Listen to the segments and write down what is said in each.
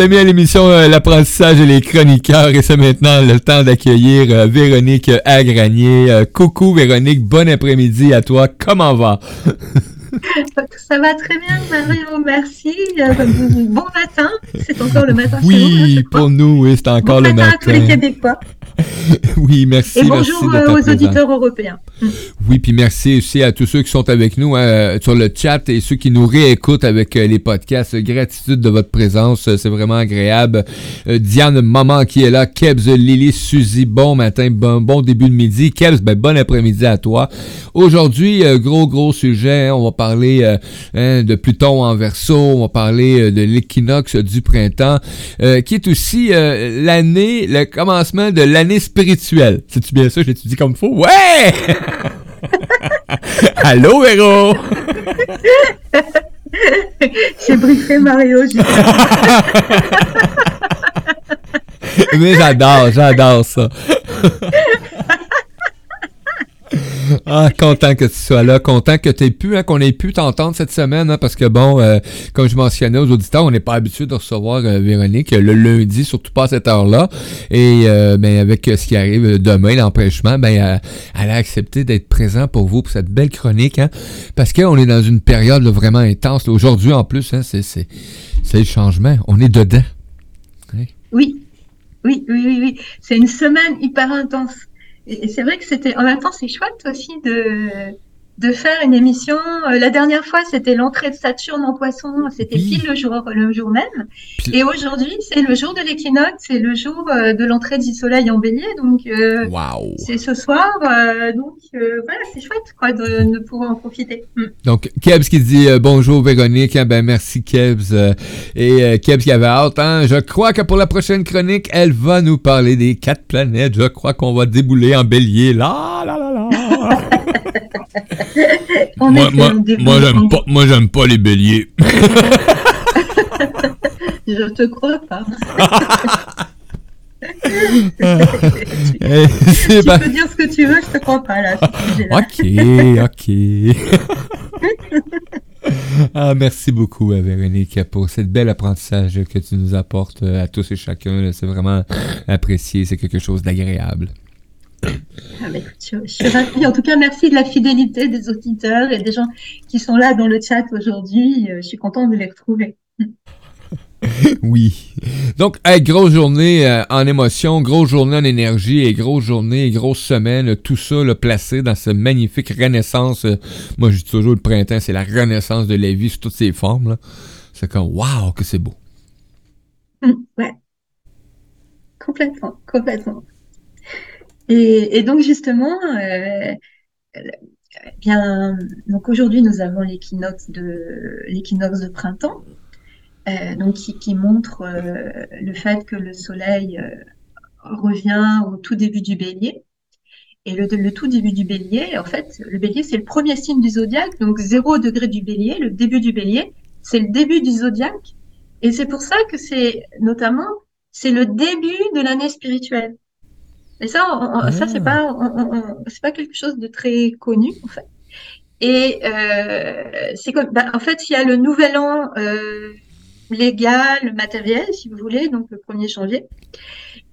amis à l'émission euh, L'apprentissage et les chroniqueurs et c'est maintenant le temps d'accueillir euh, Véronique Agranier. Euh, coucou Véronique, bon après-midi à toi. Comment va? Ça va très bien, Mario, merci. bon matin, c'est encore le matin. Oui, pour nous, oui, c'est encore le matin. à tous les Québécois. oui, merci. Et bonjour aux auditeurs européens. Oui, puis merci aussi à tous ceux qui sont avec nous hein, sur le chat et ceux qui nous réécoutent avec les podcasts. Gratitude de votre présence, c'est vraiment agréable. Diane Maman qui est là, Kebs, Lily, Suzy, bon matin, bon, bon début de midi. Kebs, ben, bon après-midi à toi. Aujourd'hui, gros, gros sujet, on va parler parler euh, hein, de Pluton en verso, on va parler euh, de l'équinoxe du printemps, euh, qui est aussi l'année, le commencement de l'année spirituelle. C'est-tu bien ça? Je l'étudie comme faux? Ouais! Allô, Véro! J'ai briefé Mario. Mais j'adore, j'adore ça. Ah, content que tu sois là, content que tu aies pu, hein, qu'on ait pu t'entendre cette semaine, hein, parce que bon, euh, comme je mentionnais aux auditeurs, on n'est pas habitué de recevoir euh, Véronique le lundi, surtout pas à cette heure-là. Et euh, ben, avec ce qui arrive demain, l'empêchement, ben, elle a accepté d'être présent pour vous pour cette belle chronique, hein, parce qu'on est dans une période vraiment intense. Aujourd'hui, en plus, hein, c'est, c'est, c'est le changement. On est dedans. Oui, oui, oui, oui, oui. C'est une semaine hyper intense. Et, c'est vrai que c'était, en même temps, c'est chouette aussi de, de faire une émission. Euh, la dernière fois, c'était l'entrée de Saturne en poisson, c'était pile le jour, le jour même. Et aujourd'hui, c'est le jour de l'équinoxe, c'est le jour euh, de l'entrée du soleil en bélier. Donc, euh, c'est ce soir. donc, voilà, c'est chouette quoi, de, de, pouvoir en profiter. Mm. Donc, Kebs qui dit bonjour Véronique. Hein, ben, merci Kebs. et Kebs qui avait hâte. Hein, je crois que pour la prochaine chronique, elle va nous parler des quatre planètes. Je crois qu'on va débouler en bélier. Là, là, là, là. Moi, moi, j'aime pas, moi, j'aime pas les béliers. Je te crois pas. Eh, tu, peux dire ce que tu veux, je te crois pas là. ok, ok. ah, merci beaucoup, Véronique, pour cette belle apprentissage que tu nous apportes à tous et chacun. C'est vraiment apprécié, c'est quelque chose d'agréable. Ah, je, suis ravie. En tout cas, merci de la fidélité des auditeurs et des gens qui sont là dans le chat aujourd'hui. Euh, je suis contente de les retrouver. oui. Donc, grosse journée euh, en émotion, grosse journée en énergie et grosse journée, grosse semaine, tout ça le placé dans cette magnifique renaissance. Euh, moi, je dis toujours le printemps, c'est la renaissance de la vie sous toutes ses formes. C'est comme, waouh, que c'est beau. Hum, ouais. Complètement, complètement. Et, donc justement, euh, bien, donc aujourd'hui nous avons l'équinoxe de l'équinoxe de printemps, euh, donc qui, montre euh, le fait que le Soleil revient au tout début du Bélier. Et le, le, tout début du Bélier, en fait, le Bélier c'est le premier signe du zodiaque, donc zéro degré du Bélier, le début du Bélier, c'est le début du zodiaque. Et c'est pour ça que c'est notamment c'est le début de l'année spirituelle. Et ça, ça c'est ah. pas, c'est pas quelque chose de très connu en fait. Et euh, c'est comme, bah, en fait, il y a le nouvel an euh, légal, matériel, si vous voulez, donc le 1er janvier.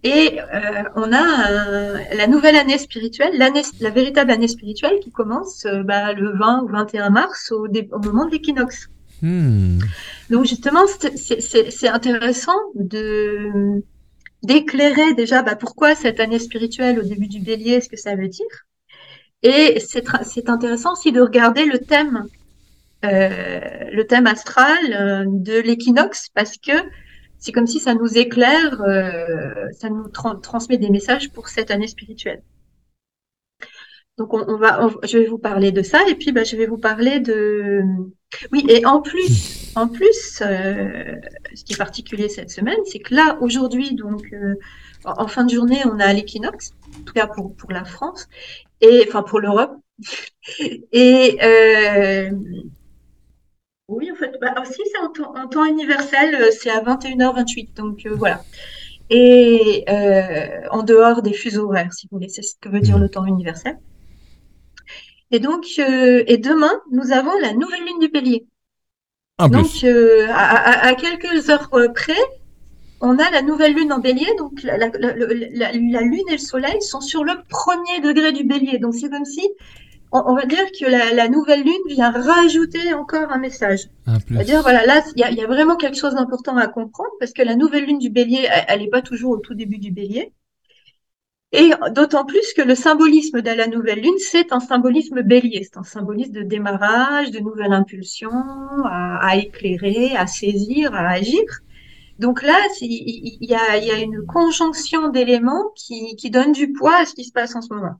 Et euh, on a la nouvelle année spirituelle, l'année, la véritable année spirituelle qui commence euh, bah, le 20 ou 21 mars au, au moment de l'équinoxe. Hmm. Donc justement, c'est intéressant de d'éclairer déjà bah, pourquoi cette année spirituelle au début du bélier, ce que ça veut dire? Et c'est intéressant aussi de regarder le thème, euh, le thème astral euh, de l'équinoxe, parce que c'est comme si ça nous éclaire, euh, ça nous transmet des messages pour cette année spirituelle. Donc on, va, je vais vous parler de ça et puis bah, je vais vous parler de oui et en plus en plus euh, ce qui est particulier cette semaine c'est que là aujourd'hui donc euh, en fin de journée on a l'équinoxe en tout cas pour pour la France et enfin pour l'Europe. Et euh, oui en fait bah, aussi c'est en, temps universel c'est à 21h28 donc voilà. Et en dehors des fuseaux horaires si vous voulez c'est ce que veut dire le temps universel et donc, euh, et demain, nous avons la nouvelle lune du bélier. donc, euh, à, quelques heures près, on a la nouvelle lune en bélier, donc la, lune et le soleil sont sur le premier degré du bélier. Donc c'est comme si, on, va dire que la, nouvelle lune vient rajouter encore un message. C'est-à-dire, voilà, là, il y, a, vraiment quelque chose d'important à comprendre parce que la nouvelle lune du bélier, elle n'est pas toujours au tout début du bélier. Et d'autant plus que le symbolisme de la nouvelle lune, c'est un symbolisme bélier, c'est un symbolisme de démarrage, de nouvelle impulsion, à, éclairer, à saisir, à agir. Donc là, il y, a, une conjonction d'éléments qui, qui donne du poids à ce qui se passe en ce moment.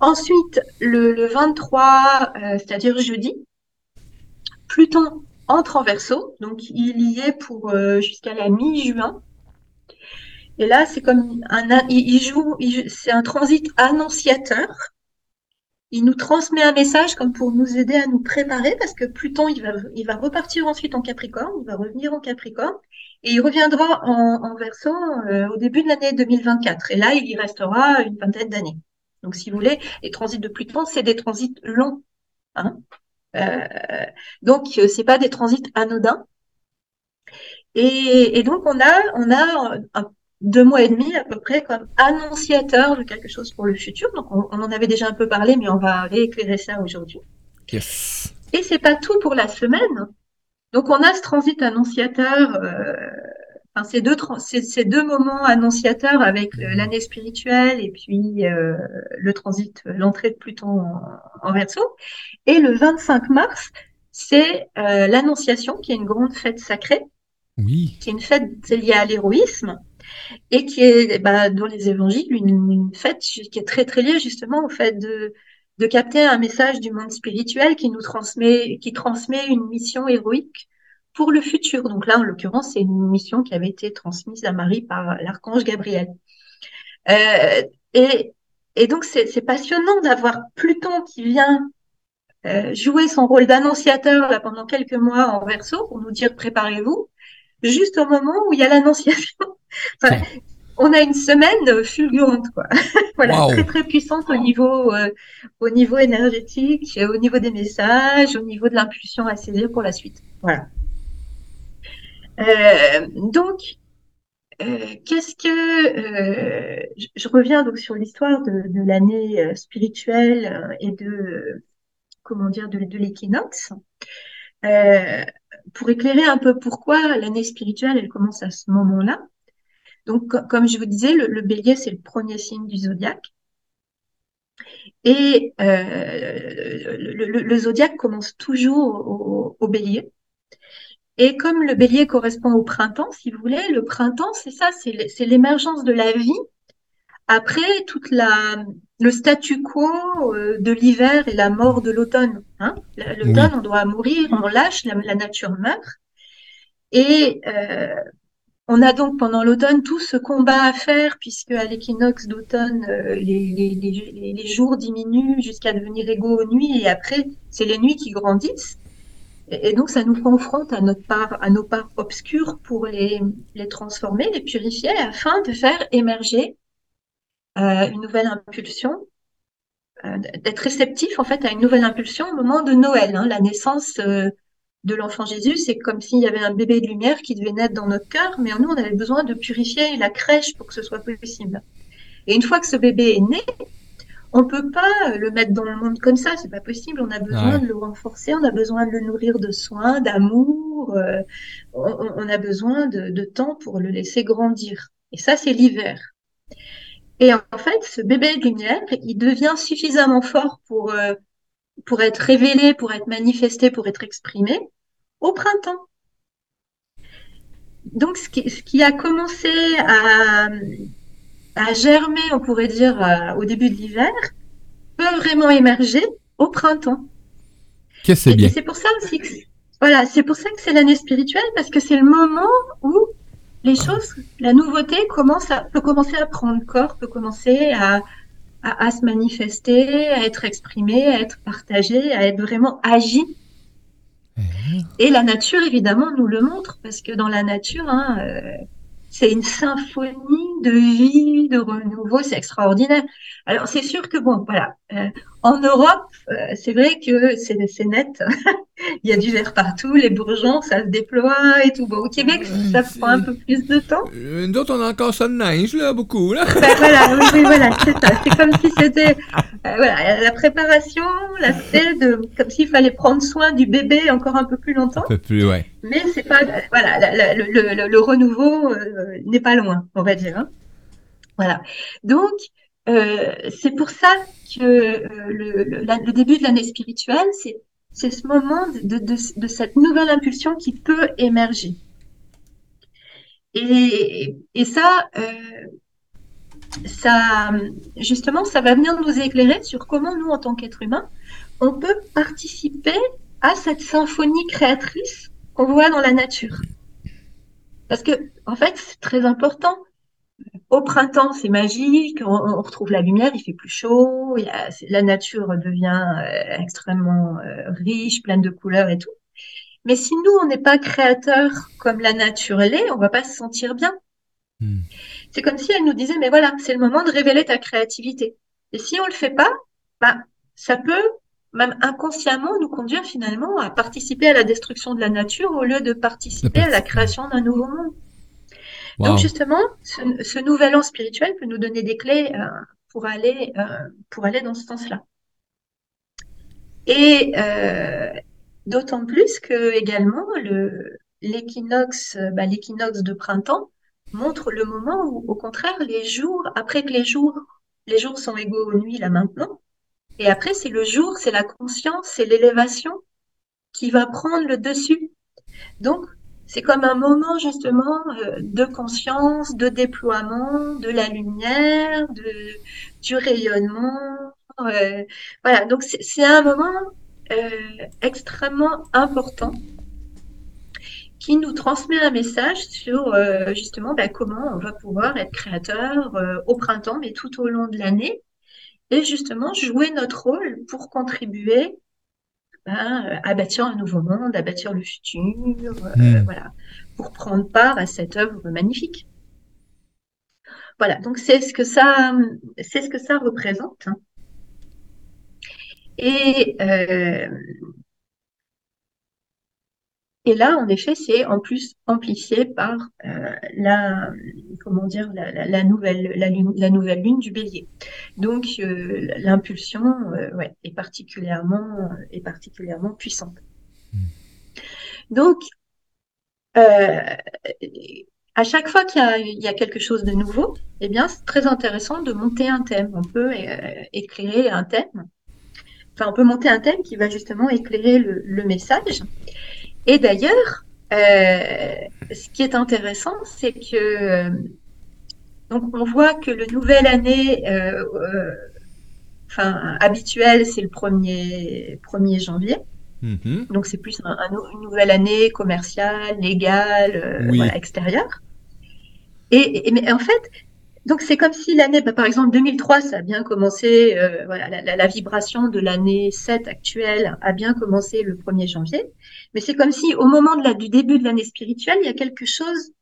Ensuite, le, 23, euh, c'est-à-dire jeudi, Pluton entre en verso, donc il y est pour euh, jusqu'à la mi-juin. Et là, c'est comme un, il, joue, c'est un transit annonciateur. Il nous transmet un message comme pour nous aider à nous préparer parce que Pluton, il va, il va repartir ensuite en Capricorne, il va revenir en Capricorne et il reviendra en, en euh, au début de l'année 2024. Et là, il y restera une vingtaine d'années. Donc, si vous voulez, les transits de Pluton, c'est des transits longs. Hein euh, donc, c'est pas des transits anodins. Et, et, donc, on a, on a un deux mois et demi à peu près comme annonciateur de quelque chose pour le futur. Donc on, en avait déjà un peu parlé, mais on va rééclairer ça aujourd'hui. Yes. Et c'est pas tout pour la semaine. Donc on a ce transit annonciateur, euh, enfin ces deux ces, deux moments annonciateurs avec l'année spirituelle et puis euh, le transit, l'entrée de Pluton en, Verseau. Et le 25 mars, c'est euh, l'annonciation qui est une grande fête sacrée. Oui. Qui est une fête liée à l'héroïsme et qui est bah, dans les évangiles une, fête qui est très très liée justement au fait de, de capter un message du monde spirituel qui nous transmet, qui transmet une mission héroïque pour le futur. Donc là, en l'occurrence, c'est une mission qui avait été transmise à Marie par l'archange Gabriel. Euh, et, et donc, c'est passionnant d'avoir Pluton qui vient euh, jouer son rôle d'annonciateur là pendant quelques mois en verso pour nous dire préparez-vous, juste au moment où il y a l'annonciation on a une semaine fulgurante, quoi. voilà, très très puissante au niveau, euh, au niveau énergétique, au niveau des messages, au niveau de l'impulsion à saisir pour la suite. Voilà. Euh, donc, euh, qu'est-ce que je, reviens donc sur l'histoire de, l'année spirituelle et de comment dire de, de l'équinoxe pour éclairer un peu pourquoi l'année spirituelle elle commence à ce moment-là. Donc, comme je vous disais, le, bélier, c'est le premier signe du zodiaque. Et euh, le, zodiaque commence toujours au, bélier. Et comme le bélier correspond au printemps, si vous voulez, le printemps, c'est ça, c'est l'émergence de la vie après toute la le statu quo euh, de l'hiver et la mort de l'automne. Hein. l'automne, on doit mourir, on lâche, la, nature meurt. Et euh, on a donc pendant l'automne tout ce combat à faire, puisque à l'équinoxe d'automne, euh, les, jours diminuent jusqu'à devenir égaux aux nuits, et après, c'est les nuits qui grandissent. Et, donc, ça nous confronte à, notre part, à nos parts obscures pour les, transformer, les purifier, afin de faire émerger euh, une nouvelle impulsion, euh, d'être réceptif en fait à une nouvelle impulsion au moment de Noël, hein, la naissance de l'enfant Jésus, c'est comme s'il y avait un bébé de lumière qui devait naître dans notre cœur, mais nous, on avait besoin de purifier la crèche pour que ce soit possible. Et une fois que ce bébé est né, on peut pas le mettre dans le monde comme ça, c'est pas possible. On a besoin de le renforcer, on a besoin de le nourrir de soins, d'amour. Euh, on, a besoin de, temps pour le laisser grandir. Et ça, c'est l'hiver. Et en fait, ce bébé de lumière, il devient suffisamment fort pour euh, pour être révélé, pour être manifesté, pour être exprimé au printemps. Donc, ce qui, a commencé à, germer, on pourrait dire, euh, au début de l'hiver, peut vraiment émerger au printemps. Que c'est bien. C'est pour ça aussi que, voilà, c'est pour ça que c'est l'année spirituelle, parce que c'est le moment où les choses, la nouveauté commence à, peut commencer à prendre corps, peut commencer à, à, se manifester, à être exprimé, à être partagé, à être vraiment agi. Mhm. Et la nature, évidemment, nous le montre, parce que dans la nature, hein, euh, c'est une symphonie de vie, de renouveau, c'est extraordinaire. Alors c'est sûr que bon, voilà, euh, en Europe, euh, c'est vrai que c'est net. Il y a du vert partout, les bourgeons, ça se déploie et tout. Bon, au Québec, ça prend un peu plus de temps. Euh, nous autres, on a encore ça de neige, là, beaucoup, là. Ben, voilà, oui, voilà, c'est ça. C'est comme si c'était, voilà, la préparation, l'aspect de, comme s'il fallait prendre soin du bébé encore un peu plus longtemps. Un peu plus, ouais. Mais c'est pas, voilà, le, le, le, renouveau n'est pas loin, on va dire. Hein. Voilà. Donc, euh, c'est pour ça que euh, le, le, début de l'année spirituelle, c'est c'est ce moment de, de, de, cette nouvelle impulsion qui peut émerger. Et, et ça, euh, ça, justement, ça va venir nous éclairer sur comment nous, en tant qu'êtres humains, on peut participer à cette symphonie créatrice qu'on voit dans la nature. Parce que, en fait, c'est très important. Au printemps, c'est magique, on, retrouve la lumière, il fait plus chaud, la nature devient euh, extrêmement euh, riche, pleine de couleurs et tout. Mais si nous, on n'est pas créateur comme la nature l'est, on va pas se sentir bien. Hmm. C'est comme si elle nous disait, mais voilà, c'est le moment de révéler ta créativité. Et si on le fait pas, bah, ça peut même inconsciemment nous conduire finalement à participer à la destruction de la nature au lieu de participer à la création d'un nouveau monde. Donc justement, ce, nouvel an spirituel peut nous donner des clés euh, pour aller euh, pour aller dans ce sens-là. Et euh, d'autant plus que également le l'équinoxe bah, l'équinoxe de printemps montre le moment où au contraire les jours après que les jours les jours sont égaux aux nuits là maintenant et après c'est le jour c'est la conscience c'est l'élévation qui va prendre le dessus donc c'est comme un moment justement euh, de conscience, de déploiement, de la lumière, de, du rayonnement. Euh, voilà, donc c'est un moment euh, extrêmement important qui nous transmet un message sur justement ben, comment on va pouvoir être créateur au printemps, mais tout au long de l'année, et justement jouer notre rôle pour contribuer ben, à bâtir un nouveau monde, à bâtir le futur, euh, hmm. voilà, pour prendre part à cette œuvre magnifique. Voilà, donc c'est ce que ça, c'est ce que ça représente. Et euh, et là, en effet, c'est en plus amplifié par euh, la, comment dire, la, nouvelle, la, nouvelle lune du Bélier. Donc, euh, l'impulsion, euh, ouais, est particulièrement, est particulièrement puissante. Hmm. Donc, à chaque fois qu'il y, a quelque chose de nouveau, eh bien, c'est très intéressant de monter un thème. On peut éclairer un thème. Enfin, on peut monter un thème qui va justement éclairer le, le message. Et d'ailleurs, euh, ce qui est intéressant, c'est que donc on voit que le nouvelle année, euh, euh, enfin habituel, c'est le 1er, 1er janvier. Mm-hmm. Donc c'est plus une nouvelle année commerciale, légale, voilà, extérieure. Et, et, mais en fait, donc c'est comme si l'année, bah, par exemple 2003, ça a bien commencé, euh, voilà, la, la, vibration de l'année 7 actuelle a bien commencé le 1er janvier, mais c'est comme si au moment de la, du début de l'année spirituelle, il y a quelque chose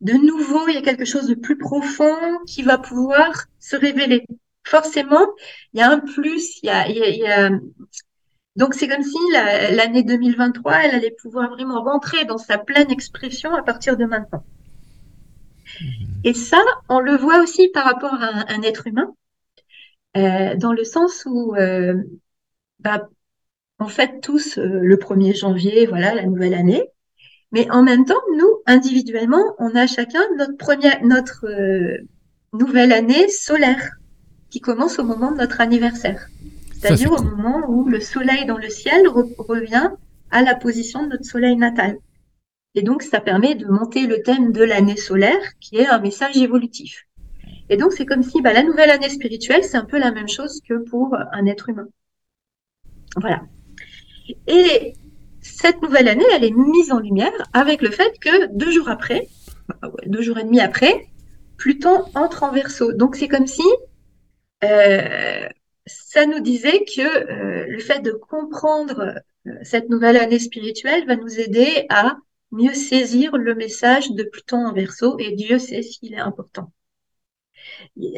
de nouveau, il y a quelque chose de plus profond qui va pouvoir se révéler. Forcément, il y a un plus, il y a, il y a, donc c'est comme si l'année 2023, elle allait pouvoir vraiment rentrer dans sa pleine expression à partir de maintenant. Et ça, on le voit aussi par rapport à un, être humain, euh, dans le sens où, euh, bah, on fête tous euh, le 1er janvier, voilà, la nouvelle année. Mais en même temps, nous, individuellement, on a chacun notre première, notre nouvelle année solaire qui commence au moment de notre anniversaire. C'est-à-dire au moment où le soleil dans le ciel revient à la position de notre soleil natal. Et donc, ça permet de monter le thème de l'année solaire, qui est un message évolutif. Et donc, c'est comme si bah, la nouvelle année spirituelle, c'est un peu la même chose que pour un être humain. Voilà. Et cette nouvelle année, elle est mise en lumière avec le fait que deux jours après, bah, deux jours et demi après, Pluton entre en verso. Donc, c'est comme si euh, ça nous disait que euh, le fait de comprendre euh, cette nouvelle année spirituelle va nous aider à mieux saisir le message de Pluton en verso et Dieu sait s'il est important.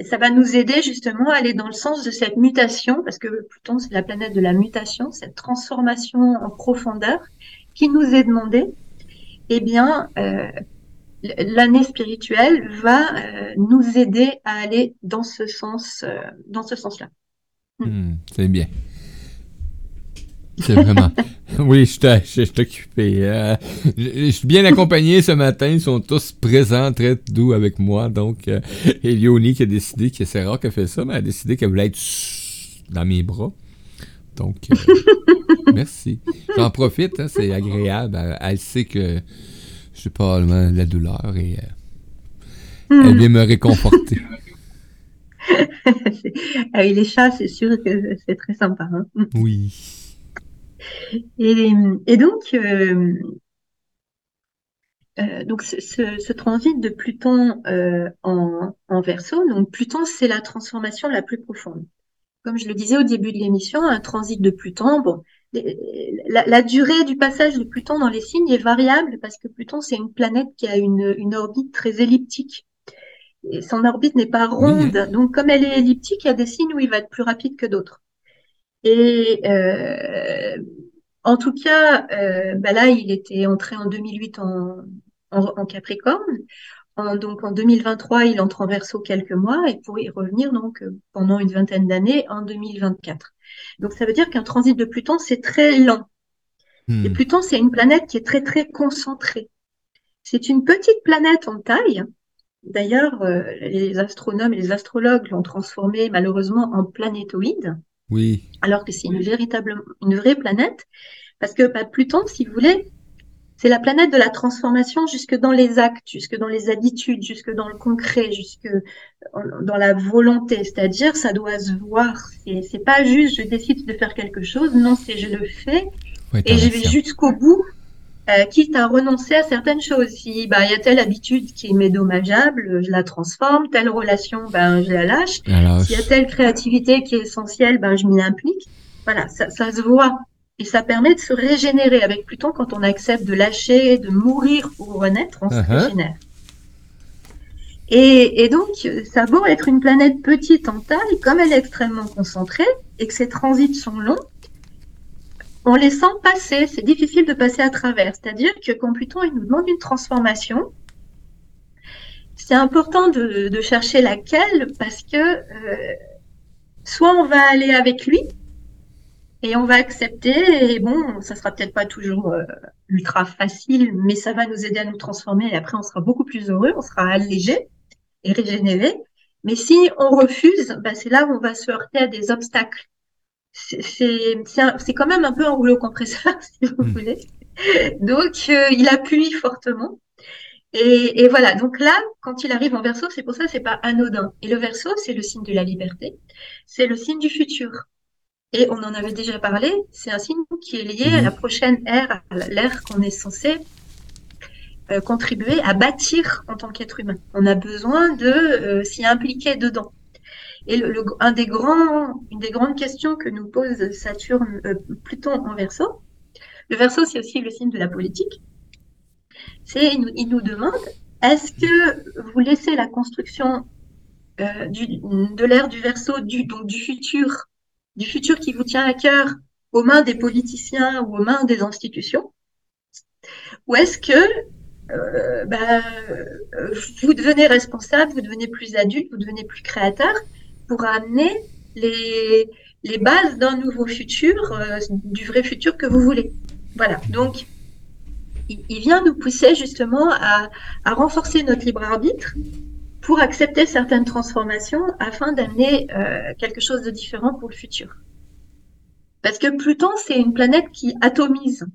Ça va nous aider justement à aller dans le sens de cette mutation, parce que Pluton, c'est la planète de la mutation, cette transformation en profondeur qui nous est demandée. Eh bien, euh, l'année spirituelle va euh, nous aider à aller dans ce sens, euh, sens-là. Hmm, c'est bien. C'est vraiment. oui, je suis occupé. Euh, je, suis bien accompagné ce matin. Ils sont tous présents, très doux avec moi. Donc, euh, qui a décidé que c'est rare qu'elle fait ça, mais elle a décidé qu'elle voulait être dans mes bras. Donc, euh, merci. J'en profite, hein, c'est agréable. Elle, sait que je suis pas la douleur et euh, elle vient me réconforter. ah les chats, c'est sûr que c'est très sympa. Hein. Oui. Et, donc, euh, euh, donc ce, transit de Pluton euh, en, en donc Pluton, c'est la transformation la plus profonde. Comme je le disais au début de l'émission, un transit de Pluton, bon, la, durée du passage de Pluton dans les signes est variable parce que Pluton, c'est une planète qui a une, orbite très elliptique. Et son orbite n'est pas ronde. Donc, comme elle est elliptique, il y a des signes où il va être plus rapide que d'autres. Et euh, en tout cas, euh, bah là, il était entré en 2008 en, en, Capricorne. En, donc en 2023, il entre en Verseau quelques mois et pour y revenir donc euh, pendant une vingtaine d'années en 2024. Donc ça veut dire qu'un transit de Pluton c'est très lent. Hmm. Et Pluton c'est une planète qui est très très concentrée. C'est une petite planète en taille. D'ailleurs, les astronomes et les astrologues l'ont transformé malheureusement en planétoïde. Oui. Alors que c'est une véritable, une vraie planète, parce que bah, Pluton, si vous voulez, c'est la planète de la transformation jusque dans les actes, jusque dans les habitudes, jusque dans le concret, jusque dans la volonté. C'est-à-dire, ça doit se voir. C'est pas juste je décide de faire quelque chose. Non, c'est je le fais et je vais jusqu'au bout euh, quitte à renoncer à certaines choses. Si bah il y a telle habitude qui m'est dommageable, je la transforme. Telle relation, ben je la lâche. S'il y a telle créativité qui est essentielle, ben je m'y implique. Voilà, ça, ça se voit et ça permet de se régénérer. Avec Pluton, quand on accepte de lâcher, de mourir pour renaître, on se uh-huh. régénère. Et, et, donc, ça vaut être une planète petite en taille, comme elle est extrêmement concentrée et que ses transits sont longs, on les sent passer, c'est difficile de passer à travers. C'est-à-dire que quand Pluton il nous demande une transformation, c'est important de, chercher laquelle parce que euh, soit on va aller avec lui et on va accepter et bon, ça sera peut-être pas toujours euh, ultra facile, mais ça va nous aider à nous transformer et après on sera beaucoup plus heureux, on sera allégé et régénéré. Mais si on refuse, bah, c'est là où on va se heurter à des obstacles c'est quand même un peu un rouleau compresseur, si vous hmm. voulez. Donc, euh, il appuie fortement. Et, et, voilà, donc là, quand il arrive en verso, c'est pour ça c'est pas anodin. Et le verso, c'est le signe de la liberté, c'est le signe du futur. Et on en avait déjà parlé, c'est un signe qui est lié à la prochaine ère, à l'ère qu'on est censé euh, contribuer à bâtir en tant qu'être humain. On a besoin de euh, s'y impliquer dedans. Et une des grandes questions que nous pose Saturne, euh, Pluton en verso, le verso c'est aussi le signe de la politique, c'est il, nous demande est-ce que vous laissez la construction euh, de l'ère du verso, du, donc du futur, du futur qui vous tient à cœur aux mains des politiciens ou aux mains des institutions? Ou est-ce que euh, bah, vous devenez responsable, vous devenez plus adulte, vous devenez plus créateur pour amener les, bases d'un nouveau futur, euh, du vrai futur que vous voulez. Voilà, donc il, vient nous pousser justement à, à, renforcer notre libre arbitre pour accepter certaines transformations afin d'amener euh, quelque chose de différent pour le futur. Parce que Pluton, c'est une planète qui atomise.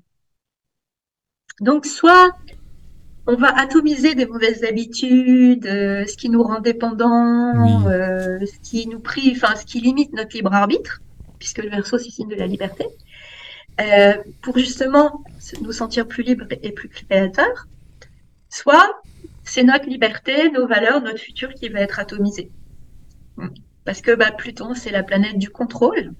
Donc soit on va atomiser des mauvaises habitudes, euh, ce qui nous rend dépendants, euh, ce qui nous prive, enfin ce qui limite notre libre arbitre, puisque le verso c'est signe de la liberté, euh, pour justement nous sentir plus libres et plus créateurs. Soit c'est notre liberté, nos valeurs, notre futur qui va être atomisé. Parce que bah, Pluton c'est la planète du contrôle.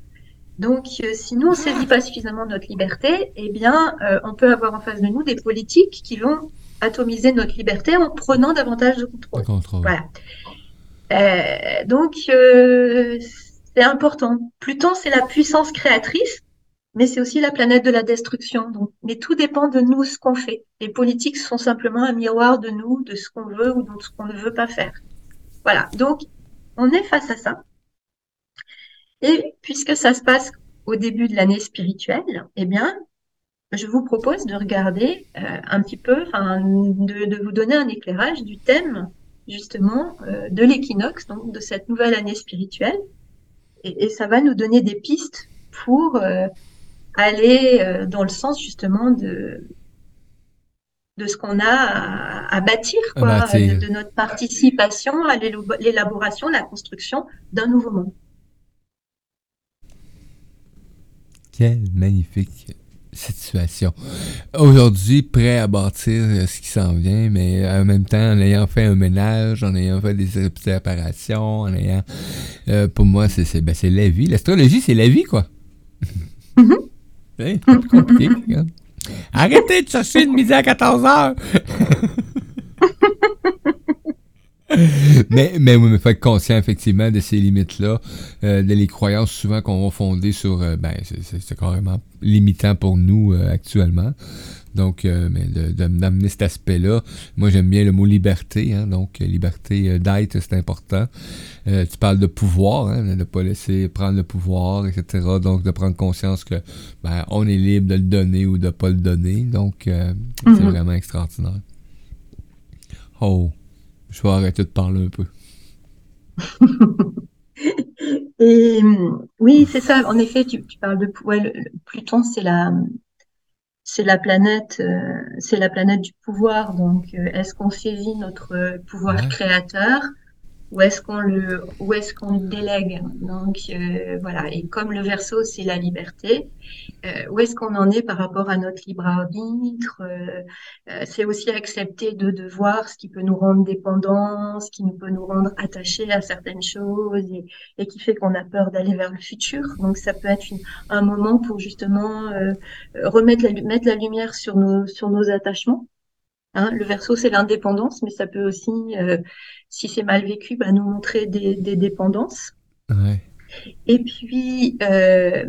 Donc, si nous on saisit pas suffisamment notre liberté, eh bien, on peut avoir en face de nous des politiques qui vont atomiser notre liberté en prenant davantage de contrôle. Voilà. donc, c'est important. Pluton, c'est la puissance créatrice, mais c'est aussi la planète de la destruction. Donc, mais tout dépend de nous, ce qu'on fait. Les politiques sont simplement un miroir de nous, de ce qu'on veut ou de ce qu'on ne veut pas faire. Voilà. Donc, on est face à ça. Et puisque ça se passe au début de l'année spirituelle, eh bien, je vous propose de regarder euh, un petit peu, de, vous donner un éclairage du thème justement euh, de l'équinoxe, donc de cette nouvelle année spirituelle, et, ça va nous donner des pistes pour euh, aller dans le sens justement de de ce qu'on a à, bâtir, quoi, de, notre participation à l'élaboration, la construction d'un nouveau monde. Quelle magnifique situation. Aujourd'hui, prêt à bâtir euh, ce qui s'en vient, mais en même temps, en ayant fait un ménage, en ayant fait des réparations, en ayant... Euh, pour moi, c'est ben, la vie. L'astrologie, c'est la vie, quoi. Mm-hmm. c'est compliqué. Arrêtez de chercher une midi à 14 heures! mais, mais oui, mais faut être conscient effectivement de ces limites-là, euh, de les croyances souvent qu'on va fonder sur, euh, ben, c'est carrément limitant pour nous euh, actuellement. Donc, mais d'amener cet aspect-là, moi j'aime bien le mot liberté, hein, donc liberté d'être, c'est important. tu parles de pouvoir, hein, de ne pas laisser prendre le pouvoir, etc. Donc, de prendre conscience que ben, on est libre de le donner ou de ne pas le donner. Donc, c'est mm-hmm. vraiment extraordinaire. Oh. Je vais arrêter de parler un peu. Et oui, c'est ça. En effet, tu, parles de ouais, Pluton, c'est la c'est la planète euh, c'est la planète du pouvoir. Donc, euh, est-ce qu'on saisit notre pouvoir créateur? Où est-ce qu'on le où est-ce qu'on délègue. Donc euh, voilà. Et comme le verso c'est la liberté euh, où est-ce qu'on en est par rapport à notre libre arbitre euh, c'est aussi accepter de, de voir ce qui peut nous rendre dépendants ce qui nous peut nous rendre attachés à certaines choses et, et qui fait qu'on a peur d'aller vers le futur. Donc ça peut être un moment pour justement remettre la, mettre la lumière sur nos sur nos attachements Hein, le verso, c'est l'indépendance, mais ça peut aussi, euh, si c'est mal vécu, bah, nous montrer des, dépendances. Et puis, euh,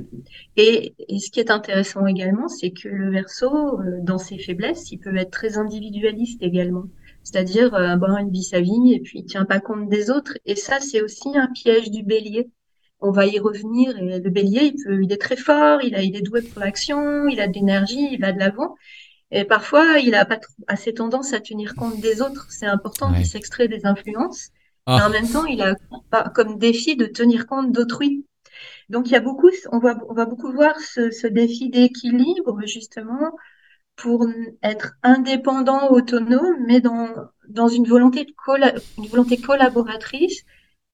et, ce qui est intéressant également, c'est que le verso, euh, dans ses faiblesses, il peut être très individualiste également. C'est-à-dire, bon, il vit sa vie et puis il tient pas compte des autres. Et ça, c'est aussi un piège du bélier. On va y revenir. Et le bélier, il, peut, il est très fort, il, a, il est doué pour l'action, il a de l'énergie, il va de l'avant. Et parfois, il n'a pas assez tendance à tenir compte des autres. C'est important qu'il s'extrait des influences. Mais ah. en même temps, il a pas comme défi de tenir compte d'autrui. Donc, il y a beaucoup, on va, on va beaucoup voir ce, défi d'équilibre, justement, pour être indépendant, autonome, mais dans, dans une volonté, de une volonté collaboratrice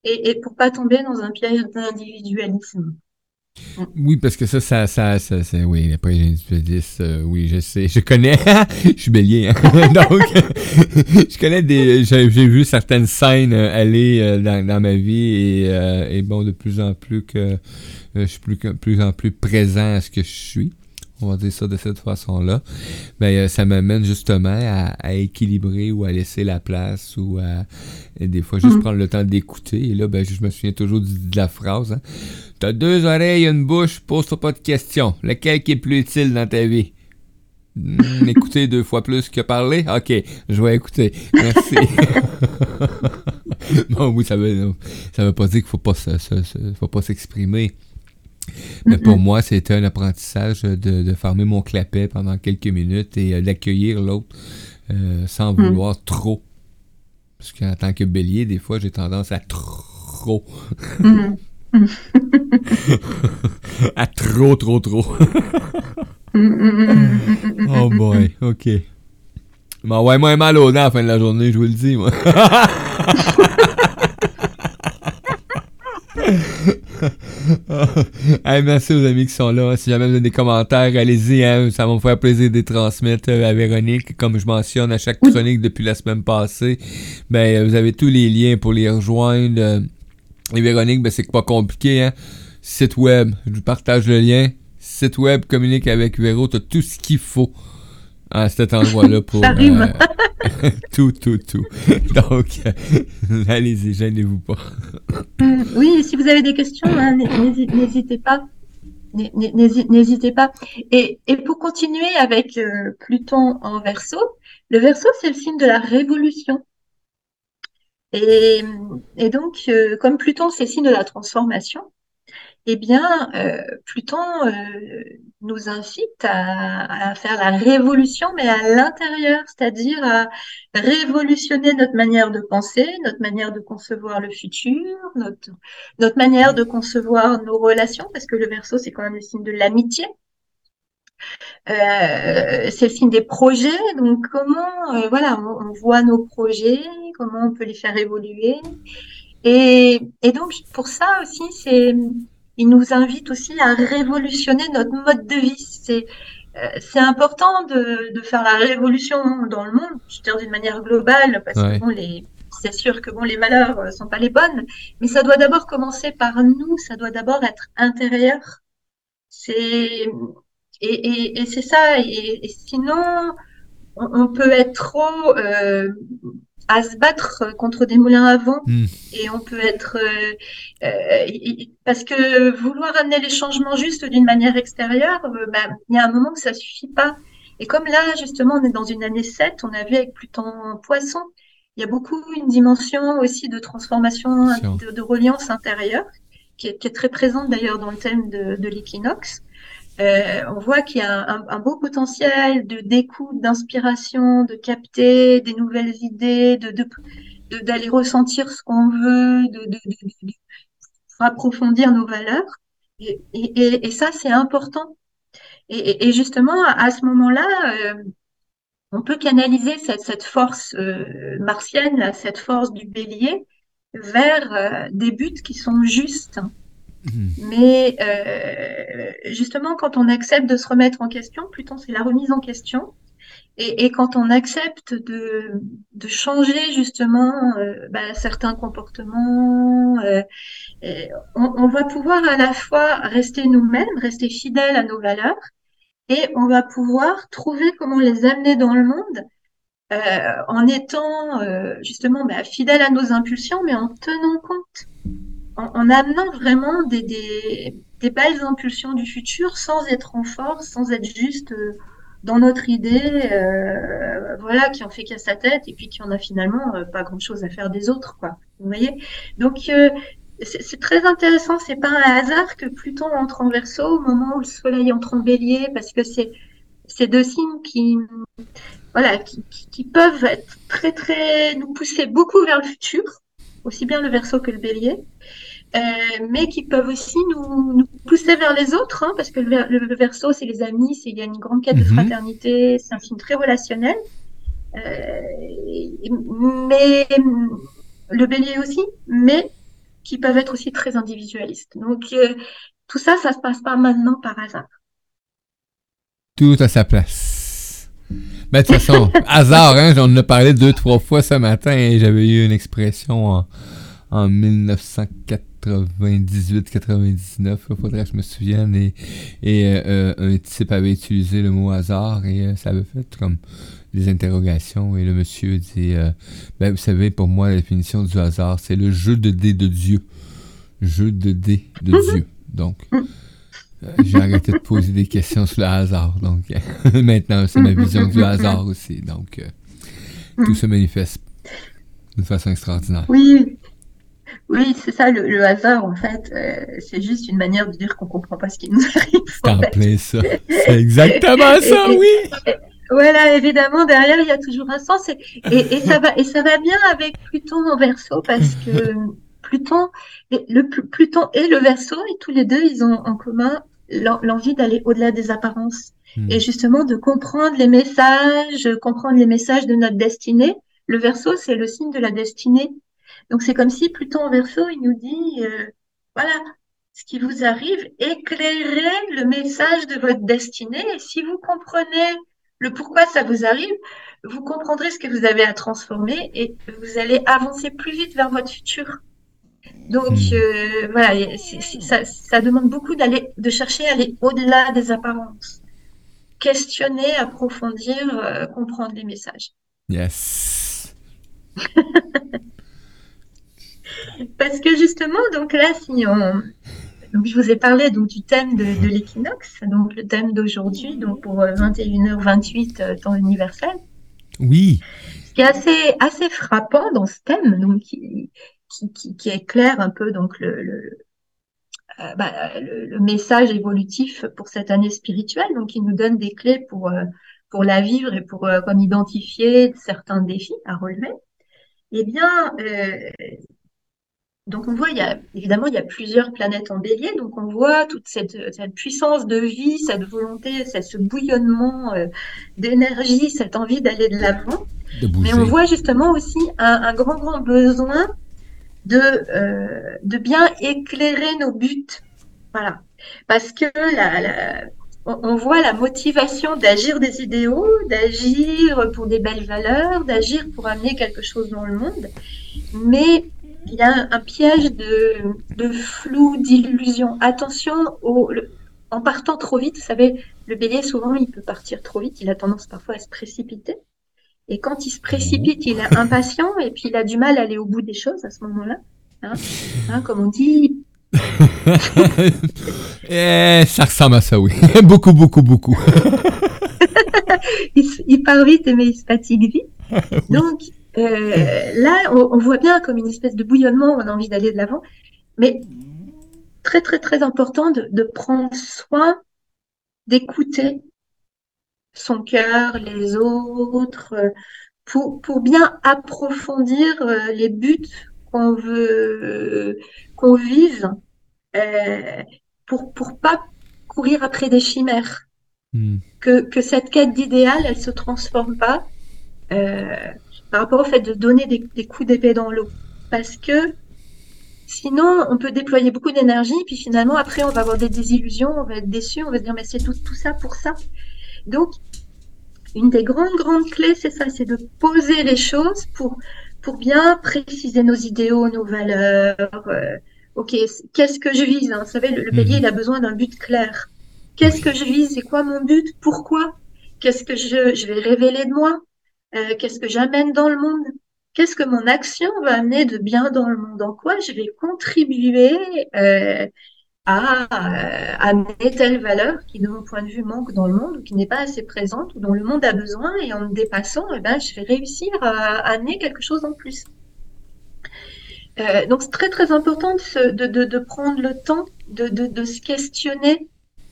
et, et pour pas tomber dans un piège d'individualisme. Oui, parce que ça, ça, ça, ça c'est, oui, après euh, oui, je sais, je connais, je suis bélier, hein. donc, je connais des, j'ai, vu certaines scènes euh, aller euh, dans, ma vie et, et, bon, de plus en plus que je suis plus, plus en plus présent à ce que je suis on va dire ça de cette façon-là, ben, ça m'amène justement à, équilibrer ou à laisser la place ou à des fois juste mm. prendre le temps d'écouter. Et là, ben, je me souviens toujours de, la phrase. Hein. T'as deux oreilles et une bouche, pose-toi pas de questions. Lequel qui est plus utile dans ta vie? Hmm, écouter deux fois plus que parler? Ok, je vais écouter. Merci. bon, oui, ça veut, ça veut pas dire qu'il faut pas, faut pas s'exprimer. Mais pour moi, c'était un apprentissage de, de, fermer mon clapet pendant quelques minutes et euh, d'accueillir l'autre euh, sans mm. vouloir trop. Parce qu'en tant que bélier, des fois, j'ai tendance à trop. Mm. à trop, trop, trop. oh boy, ok. Bon, ouais, moi, mal aux dents à la fin de la journée, je vous le dis, moi. merci aux amis qui sont là. Si jamais vous avez des commentaires, allez-y. Hein. ça va me faire plaisir de les transmettre euh, à Véronique. Comme je mentionne à chaque chronique depuis la semaine passée, ben, euh, vous avez tous les liens pour les rejoindre. Et Véronique, ben, c'est pas compliqué. Hein. Site web, je vous partage le lien. Site web, communique avec Véro. Tu as tout ce qu'il faut à cet endroit-là pour tout, tout, tout. Donc, allez-y, gênez-vous pas. oui, si vous avez des questions, hein, n'hésitez pas. N'hésitez pas. Et, et, pour continuer avec Pluton en verso, le verso, c'est le signe de la révolution. Et, et donc, comme Pluton, c'est le signe de la transformation, eh bien, euh, Pluton euh, nous incite à, faire la révolution, mais à l'intérieur, c'est-à-dire à révolutionner notre manière de penser, notre manière de concevoir le futur, notre, notre manière de concevoir nos relations, parce que le verso, c'est quand même le signe de l'amitié. Euh, c'est le signe des projets, donc comment, voilà, on, voit nos projets, comment on peut les faire évoluer. Et, et donc, pour ça aussi, c'est il nous invite aussi à révolutionner notre mode de vie. C'est euh, c'est important de, de, faire la révolution dans le monde, je veux dire d'une manière globale, parce que bon, les, c'est sûr que bon, les valeurs euh, sont pas les bonnes, mais ça doit d'abord commencer par nous, ça doit d'abord être intérieur. C'est et, et, et c'est ça. Et, sinon, on, on, peut être trop euh, à se battre contre des moulins à vent hmm. et on peut être euh, euh, parce que vouloir amener les changements justes d'une manière extérieure, euh, bah, il y a un moment que ça suffit pas. Et comme là justement on est dans une année 7, on a vu avec Pluton Poisson, il y a beaucoup une dimension aussi de transformation, de, de, reliance intérieure qui est, qui est très présente d'ailleurs dans le thème de, de l'équinoxe. Euh, on voit qu'il y a un, beau potentiel de d'écoute, d'inspiration, de capter des nouvelles idées, de d'aller ressentir ce qu'on veut, de, de, approfondir nos valeurs. Et, ça, c'est important. Et, justement, à, ce moment-là, euh, on peut canaliser cette, force euh, martienne, cette force du bélier, vers des buts qui sont justes. Mhm. Mais euh, justement, quand on accepte de se remettre en question, plutôt c'est la remise en question. Et, quand on accepte de, changer justement euh, bah, certains comportements, euh, on, va pouvoir à la fois rester nous-mêmes, rester fidèles à nos valeurs, et on va pouvoir trouver comment les amener dans le monde en étant justement bah, fidèles à nos impulsions, mais en tenant compte en, amenant vraiment des, des, belles impulsions du futur sans être en force, sans être juste euh, dans notre idée, euh, voilà, qui en fait qu'à sa tête et puis qui en a finalement euh, pas grand chose à faire des autres, quoi. Vous voyez? Donc c'est très intéressant, c'est pas un hasard que Pluton entre en Verseau au moment où le Soleil entre en Bélier, parce que c'est ces deux signes qui voilà qui, qui, peuvent être très très nous pousser beaucoup vers le futur, aussi bien le Verseau que le Bélier. Euh, mais qui peuvent aussi nous, nous, pousser vers les autres, hein, parce que le, le, verso, c'est les amis, c'est il y a une grande quête de mhm. fraternité, c'est un signe très relationnel. Euh, mais le bélier aussi, mais qui peuvent être aussi très individualistes. Donc euh, tout ça, ça se passe pas maintenant par hasard. Tout à sa place. Mais de toute façon, hasard, hein, j'en ai parlé deux, trois fois ce matin et j'avais eu une expression en, en 1904 98-99, il faudrait que je me souvienne, et, et euh, un type avait utilisé le mot hasard et euh, ça avait fait comme des interrogations et le monsieur dit euh, ben vous savez pour moi la définition du hasard c'est le jeu de dés de Dieu. Jeu de dés de mhm. Dieu donc j'ai arrêté de poser des questions sur le hasard donc maintenant c'est ma vision du hasard aussi donc tout se manifeste d'une façon extraordinaire oui oui, c'est ça, le, hasard, en fait, euh, c'est juste une manière de dire qu'on comprend pas ce qui nous arrive. C'est ça. C'est exactement ça, oui. voilà, évidemment, derrière, il y a toujours un sens. Et, et, ça, va, et ça va bien avec Pluton en verso, parce que Pluton, le, Pluton et le verso, et tous les deux, ils ont en commun l'envie d'aller au-delà des apparences. Hmm. Et justement, de comprendre les messages, comprendre les messages de notre destinée. Le verso, c'est le signe de la destinée. Donc c'est comme si Pluton en verso, il nous dit, euh, voilà, ce qui vous arrive, éclairez le message de votre destinée. Et si vous comprenez le pourquoi ça vous arrive, vous comprendrez ce que vous avez à transformer et vous allez avancer plus vite vers votre futur. Donc hmm. euh, voilà, ça, ça, demande beaucoup d'aller, de chercher à aller au-delà des apparences. questionner, approfondir, comprendre les messages. Yes. Parce que justement, donc là, si on, donc, je vous ai parlé donc, du thème de, de l'équinoxe, donc le thème d'aujourd'hui, donc pour 21h28 euh, temps universel. Oui. Ce qui est assez, assez frappant dans ce thème, donc, qui, qui, qui éclaire un peu donc, le, le, euh, bah, le, message évolutif pour cette année spirituelle, donc qui nous donne des clés pour, euh, pour la vivre et pour comme identifier certains défis à relever. Eh bien, donc on voit, il y a, évidemment, il y a plusieurs planètes en bélier, donc on voit toute cette, puissance de vie, cette volonté, ce bouillonnement euh, d'énergie, cette envie d'aller de l'avant. Mais on voit justement aussi un, grand, grand besoin de, euh, de bien éclairer nos buts. Voilà. Parce que la, on voit la motivation d'agir des idéaux, d'agir pour des belles valeurs, d'agir pour amener quelque chose dans le monde. Mais il y a un piège de, flou, d'illusion. Attention en partant trop vite. Vous savez, le bélier, souvent, il peut partir trop vite. Il a tendance parfois à se précipiter. Et quand il se précipite, il est impatient et puis il a du mal à aller au bout des choses à ce moment-là. Hein. Hein, comme on dit. eh, ça ressemble à ça, oui. beaucoup, beaucoup, beaucoup. il, il, part vite, mais il se fatigue vite. Donc, euh, là, on, voit bien comme une espèce de bouillonnement, on a envie d'aller de l'avant, mais très très très important de, prendre soin d'écouter son cœur, les autres, euh, pour, pour bien approfondir euh, les buts qu'on veut qu'on vise, pour pour pas courir après des chimères, hmm. que, que cette quête d'idéal, elle se transforme pas par rapport au fait de donner des, coups d'épée dans l'eau. Parce que sinon, on peut déployer beaucoup d'énergie, puis finalement, après, on va avoir des désillusions, on va être déçu, on va se dire, mais c'est tout, tout ça pour ça. Donc, une des grandes, grandes clés, c'est ça, c'est de poser les choses pour, pour bien préciser nos idéaux, nos valeurs. Euh, ok, qu'est-ce que je vise hein? Vous savez, le, bélier, mhm. il a besoin d'un but clair. Qu'est-ce que je vise C'est quoi mon but Pourquoi? Qu'est-ce que je, je vais révéler de moi? Euh, qu'est-ce que j'amène dans le monde? Qu'est-ce que mon action va amener de bien dans le monde? En quoi je vais contribuer euh, à euh, amener telle valeur qui, de mon point de vue, manque dans le monde ou qui n'est pas assez présente ou dont le monde a besoin et en me dépassant, eh ben, je vais réussir à, amener quelque chose en plus. donc c'est très très important de, de, de, de prendre le temps de, de se questionner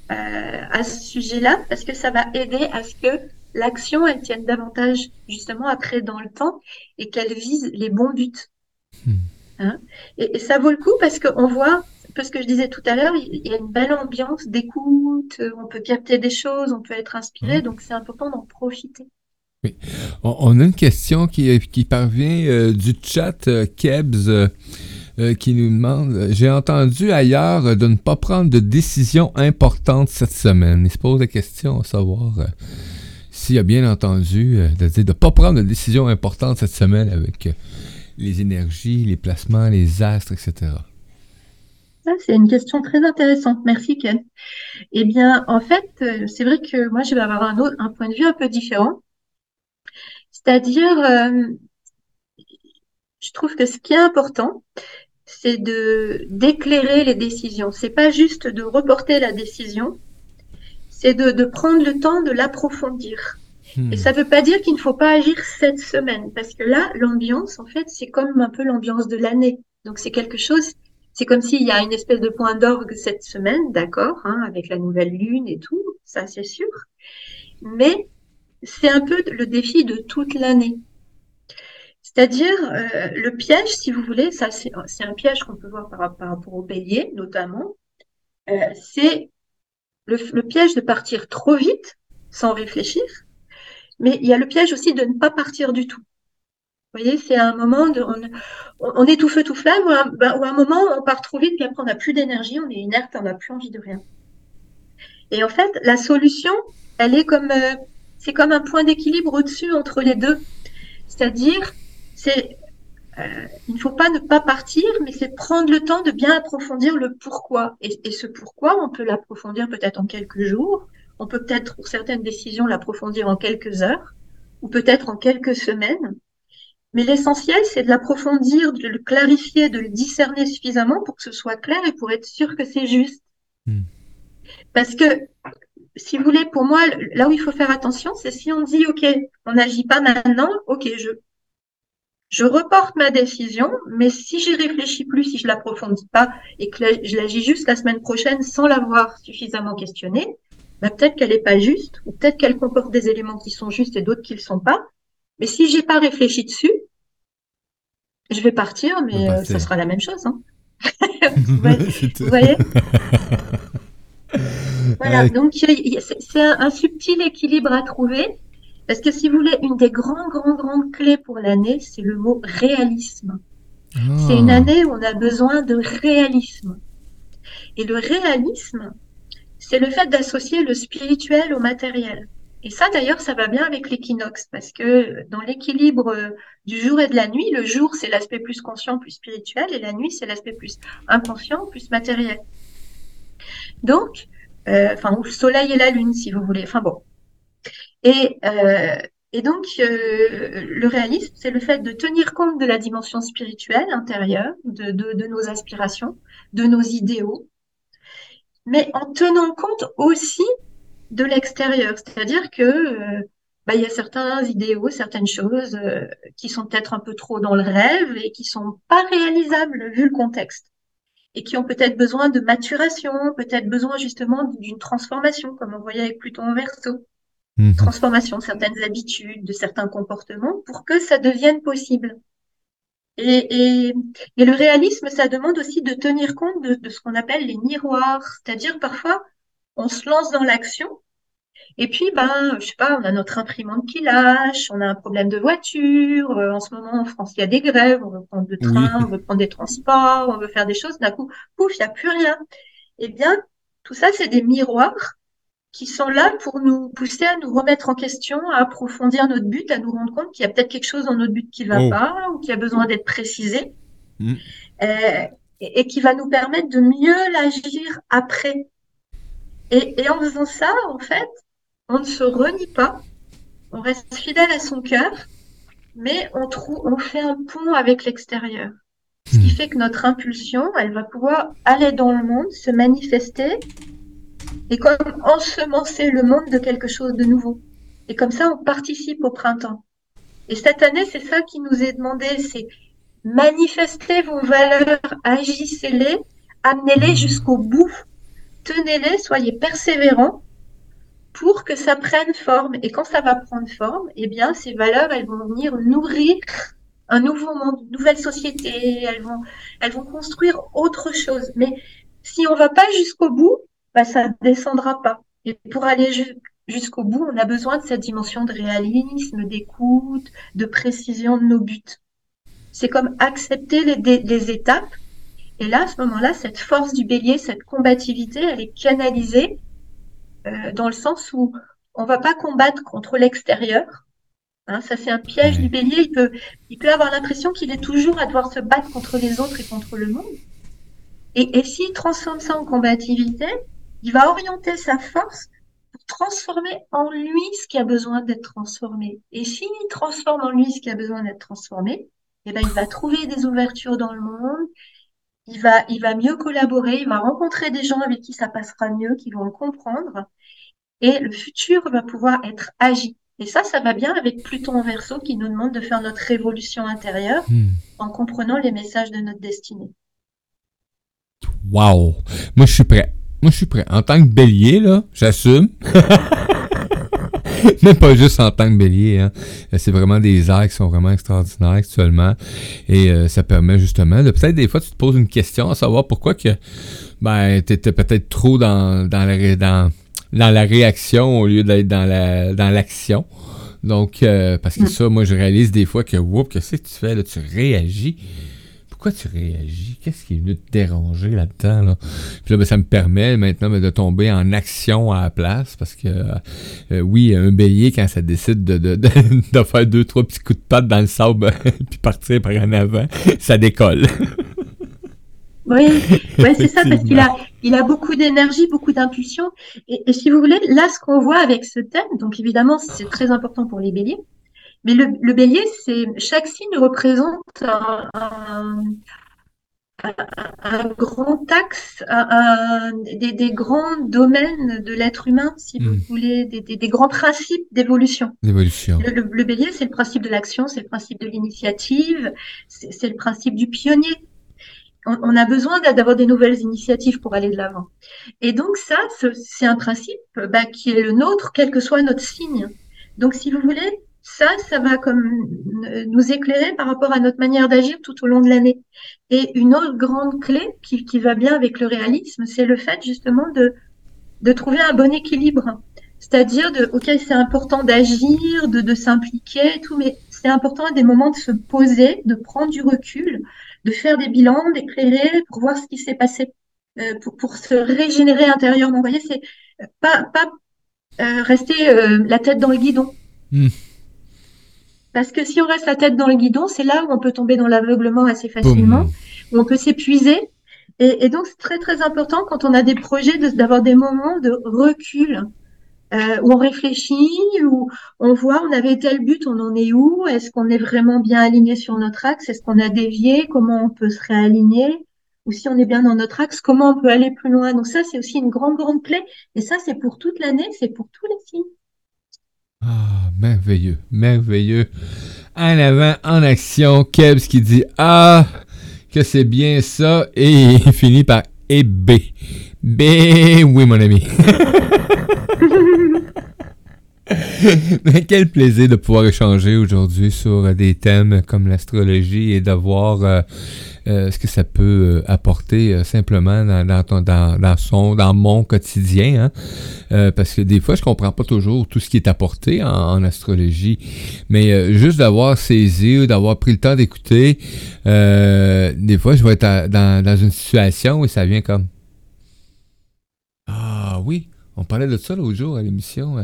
à ce sujet-là parce que ça va aider à ce que l'action, elle tienne davantage justement après dans le temps et qu'elle vise les bons buts. Hmm. Hein et, ça vaut le coup parce qu'on voit, parce que je disais tout à l'heure, il y a une belle ambiance d'écoute, on peut capter des choses, on peut être inspiré, hmm. donc c'est important d'en profiter. Oui. On, a une question qui, qui parvient euh, du chat euh, Kebs. Euh, qui nous demande J'ai entendu ailleurs de ne pas prendre de décision importante cette semaine. Il se pose la question à savoir s'il a bien entendu, euh, de ne pas prendre de décision importante cette semaine avec euh, les énergies, les placements, les astres, etc. c'est une question très intéressante. Merci, Ken. Eh bien, en fait, euh, c'est vrai que moi, je vais avoir un, autre, un point de vue un peu différent. C'est-à-dire, je trouve que ce qui est important, c'est de d'éclairer les décisions. C'est pas juste de reporter la décision, c'est de, prendre le temps de l'approfondir. Hmm. Et ça ne veut pas dire qu'il ne faut pas agir cette semaine, parce que là, l'ambiance, en fait, c'est comme un peu l'ambiance de l'année. Donc c'est quelque chose, c'est comme s'il y a une espèce de point d'orgue cette semaine, d'accord, hein, avec la nouvelle lune et tout, ça c'est sûr. Mais c'est un peu le défi de toute l'année. C'est-à-dire, euh, le piège, si vous voulez, ça c'est un piège qu'on peut voir par, rapport au bélier, notamment, euh, c'est le, piège de partir trop vite sans réfléchir, mais il y a le piège aussi de ne pas partir du tout. Vous voyez, c'est un moment de, on, est tout feu tout flamme, ou un, ben, un, moment on part trop vite, puis après on n'a plus d'énergie, on est inerte, on n'a plus envie de rien. Et en fait, la solution, elle est comme, euh, c'est comme un point d'équilibre au-dessus entre les deux. C'est-à-dire, c'est euh, il ne faut pas ne pas partir, mais c'est prendre le temps de bien approfondir le pourquoi. Et, ce pourquoi, on peut l'approfondir peut-être en quelques jours, On peut peut-être, pour certaines décisions, l'approfondir en quelques heures ou peut-être en quelques semaines. Mais l'essentiel, c'est de l'approfondir, de le clarifier, de le discerner suffisamment pour que ce soit clair et pour être sûr que c'est juste. Hmm. Parce que, si vous voulez, pour moi, là où il faut faire attention, c'est si on dit, OK, on n'agit pas maintenant, OK, je, je reporte ma décision, mais si j'y réfléchis plus, si je l'approfondis pas et que je l'agis juste la semaine prochaine sans l'avoir suffisamment questionné, bah peut-être qu'elle n'est pas juste, ou peut-être qu'elle comporte des éléments qui sont justes et d'autres qui ne le sont pas. Mais si j'ai pas réfléchi dessus, je vais partir, mais euh, ça sera la même chose. Hein. vous voyez, Voilà, donc c'est un, subtil équilibre à trouver. Parce que si vous voulez, une des grandes, grandes, grandes clés pour l'année, c'est le mot réalisme. C'est une ah. année où on a besoin de réalisme. Et le réalisme, c'est le fait d'associer le spirituel au matériel. Et ça, d'ailleurs, ça va bien avec l'équinoxe, parce que dans l'équilibre du jour et de la nuit, le jour, c'est l'aspect plus conscient, plus spirituel, et la nuit, c'est l'aspect plus inconscient, plus matériel. Donc, euh, enfin, le soleil et la lune, si vous voulez. Enfin bon. Et, euh, et donc, euh, le réalisme, c'est le fait de tenir compte de la dimension spirituelle intérieure, de, de, de nos aspirations, de nos idéaux, mais en tenant compte aussi de l'extérieur. C'est-à-dire que euh, bah, il y a certains idéaux, certaines choses euh, qui sont peut-être un peu trop dans le rêve et qui sont pas réalisables vu le contexte et qui ont peut-être besoin de maturation, peut-être besoin justement d'une transformation, comme on voyait avec Pluton en verso. Mhm. Transformation de certaines habitudes, de certains comportements pour que ça devienne possible. Et, et, le réalisme, ça demande aussi de tenir compte de, de ce qu'on appelle les miroirs. C'est-à-dire parfois, on se lance dans l'action, et puis, ben, je sais pas, on a notre imprimante qui lâche, on a un problème de voiture. Euh, en ce moment, en France, il y a des grèves, on veut prendre le train, on veut prendre des transports, on veut faire des choses. D'un coup, pouf, il n'y a plus rien. Eh bien, tout ça, c'est des miroirs qui sont là pour nous pousser à nous remettre en question, à approfondir notre but, à nous rendre compte qu'il y a peut-être quelque chose dans notre but qui va oh. pas ou qui a besoin d'être précisé mm. euh, et, qui va nous permettre de mieux l'agir après. Et, et en faisant ça, en fait, on ne se renie pas, on reste fidèle à son cœur, mais on, trouve, on fait un pont avec l'extérieur. Ce qui hmm. fait que notre impulsion, elle va pouvoir aller dans le monde, se manifester et comme ensemencer le monde de quelque chose de nouveau. Et comme ça, on participe au printemps. Et cette année, c'est ça qui nous est demandé, c'est manifester vos valeurs, agissez-les, amenez-les hmm. jusqu'au bout, tenez-les, soyez persévérants pour que ça prenne forme. Et quand ça va prendre forme, eh bien, ces valeurs, elles vont venir nourrir un nouveau monde, une nouvelle société. Elles vont, elles vont construire autre chose. Mais si on va pas jusqu'au bout, bah, ça descendra pas. Et pour aller jusqu'au bout, on a besoin de cette dimension de réalisme, d'écoute, de précision de nos buts. C'est comme accepter les, les étapes. Et là, à ce moment-là, cette force du bélier, cette combativité, elle est canalisée euh, dans le sens où on va pas combattre contre l'extérieur. Hein, ça, c'est un piège du bélier. Il peut, il peut avoir l'impression qu'il est toujours à devoir se battre contre les autres et contre le monde. Et, et s'il transforme ça en combativité, il va orienter sa force pour transformer en lui ce qui a besoin d'être transformé. Et s'il transforme en lui ce qui a besoin d'être transformé, eh ben, il va trouver des ouvertures dans le monde, il va, il va mieux collaborer, il va rencontrer des gens avec qui ça passera mieux, qui vont le comprendre, et le futur va pouvoir être agi. Et ça, ça va bien avec Pluton en verso qui nous demande de faire notre révolution intérieure hmm. en comprenant les messages de notre destinée. Wow! Moi, je suis prêt. Moi, je suis prêt. En tant que bélier, là, j'assume. Même pas juste en tant que bélier. Hein. C'est vraiment des airs qui sont vraiment extraordinaires actuellement. Et euh, ça permet justement de peut-être des fois tu te poses une question à savoir pourquoi que ben t'étais peut-être trop dans, dans, la, dans, dans la réaction au lieu d'être dans la dans l'action. Donc euh, parce que mm. ça, moi je réalise des fois que whoop, qu'est-ce que tu fais là, tu réagis pourquoi tu réagis? Qu'est-ce qui est venu te déranger là-dedans? Là? Puis là, ben, ça me permet maintenant ben, de tomber en action à la place parce que euh, euh, oui, un bélier, quand ça décide de, de, de, faire deux, trois petits coups de patte dans le sable puis partir par en avant, ça décolle. oui, ouais, c'est ça, parce qu'il a, il a beaucoup d'énergie, beaucoup d'impulsion. Et, si vous voulez, là, ce qu'on voit avec ce thème, donc évidemment, c'est très important pour les béliers, mais le, bélier, c'est chaque signe représente un, grand axe, des, grands domaines de l'être humain, si vous hmm. voulez, des, grands principes d'évolution. Le, le, bélier, c'est le principe de l'action, c'est le principe de l'initiative, c'est le principe du pionnier on, a besoin d'avoir des nouvelles initiatives pour aller de l'avant. Et donc ça, c'est un principe bah, qui est le nôtre, quel que soit notre signe. Donc si vous voulez, ça, ça va comme nous éclairer par rapport à notre manière d'agir tout au long de l'année. Et une autre grande clé qui, va bien avec le réalisme, c'est le fait justement de, de trouver un bon équilibre. C'est-à-dire de, ok, c'est important d'agir, de, de s'impliquer, tout, mais c'est important à des moments de se poser, de prendre du recul, de faire des bilans, d'éclairer pour voir ce qui s'est passé, euh, pour, se régénérer intérieurement. Vous voyez, c'est pas, pas euh, rester euh, la tête dans le guidon. Hmm. Parce que si on reste la tête dans le guidon, c'est là où on peut tomber dans l'aveuglement assez facilement, où on peut s'épuiser. Et, donc, c'est très, très important quand on a des projets d'avoir des moments de recul euh, où on réfléchit, où on voit, on avait tel but, on en est où? Est-ce qu'on est vraiment bien aligné sur notre axe? Est-ce qu'on a dévié? Comment on peut se réaligner? Ou si on est bien dans notre axe, comment on peut aller plus loin? Donc ça, c'est aussi une grande, grande clé. Et ça, c'est pour toute l'année, c'est pour tous les signes. Ah, merveilleux, merveilleux. En avant, en action, Kebs qui dit Ah, que c'est bien ça, et il finit par et B. B, oui, mon ami. Mais quel plaisir de pouvoir échanger aujourd'hui sur des thèmes comme l'astrologie et de voir euh, euh, ce que ça peut euh, apporter simplement dans, ton, dans, son, dans mon quotidien. Hein. parce que des fois, je comprends pas toujours tout ce qui est apporté en, astrologie. Mais juste d'avoir saisi, d'avoir pris le temps d'écouter, des fois, je vais être dans, dans une situation où ça vient comme Ah oui, on parlait de ça l'autre jour à l'émission.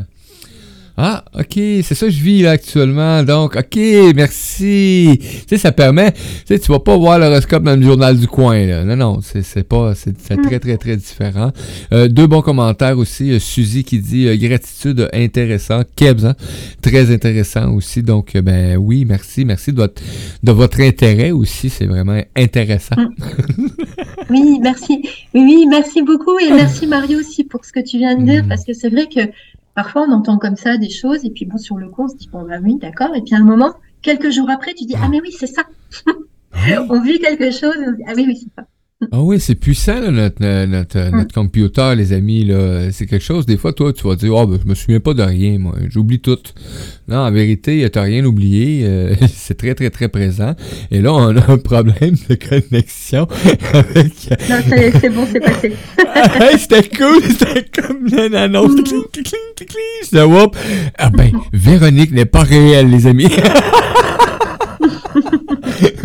Ah, ok, c'est ça que je vis là actuellement. Donc, ok, merci. Tu sais, ça permet. Tu sais, tu vas pas voir l'horoscope dans le journal du coin. Là. Non, non, c'est pas. C'est très, très, très différent. Euh, deux bons commentaires aussi. Euh, Suzy qui dit euh, gratitude intéressant. Kebs, hein, très intéressant aussi. Donc, ben oui, merci, merci de votre, de votre intérêt aussi. C'est vraiment intéressant. Mm. oui, merci. Oui, merci beaucoup et merci Mario aussi pour ce que tu viens de dire mm. parce que c'est vrai que Parfois, on entend comme ça des choses, et puis bon, sur le coup, on se dit, bon, bah oui, d'accord. Et puis à un moment, quelques jours après, tu dis, ah, mais oui, c'est ça. on vit quelque chose, on dit, ah oui, oui, c'est ça. Ah oui, c'est puissant, notre, notre, euh, notre, computer, les amis. là. C'est quelque chose, des fois, toi, tu vas dire, oh, ben, je me souviens pas de rien, moi. J'oublie tout. Non, en vérité, tu rien oublié. Euh, c'est très, très, très présent. Et là, on a un problème de connexion avec... Non, c'est bon, c'est passé. hey, c'était cool. C'était comme une annonce. C'était whoop. Ah ben, Véronique n'est pas réelle, les amis.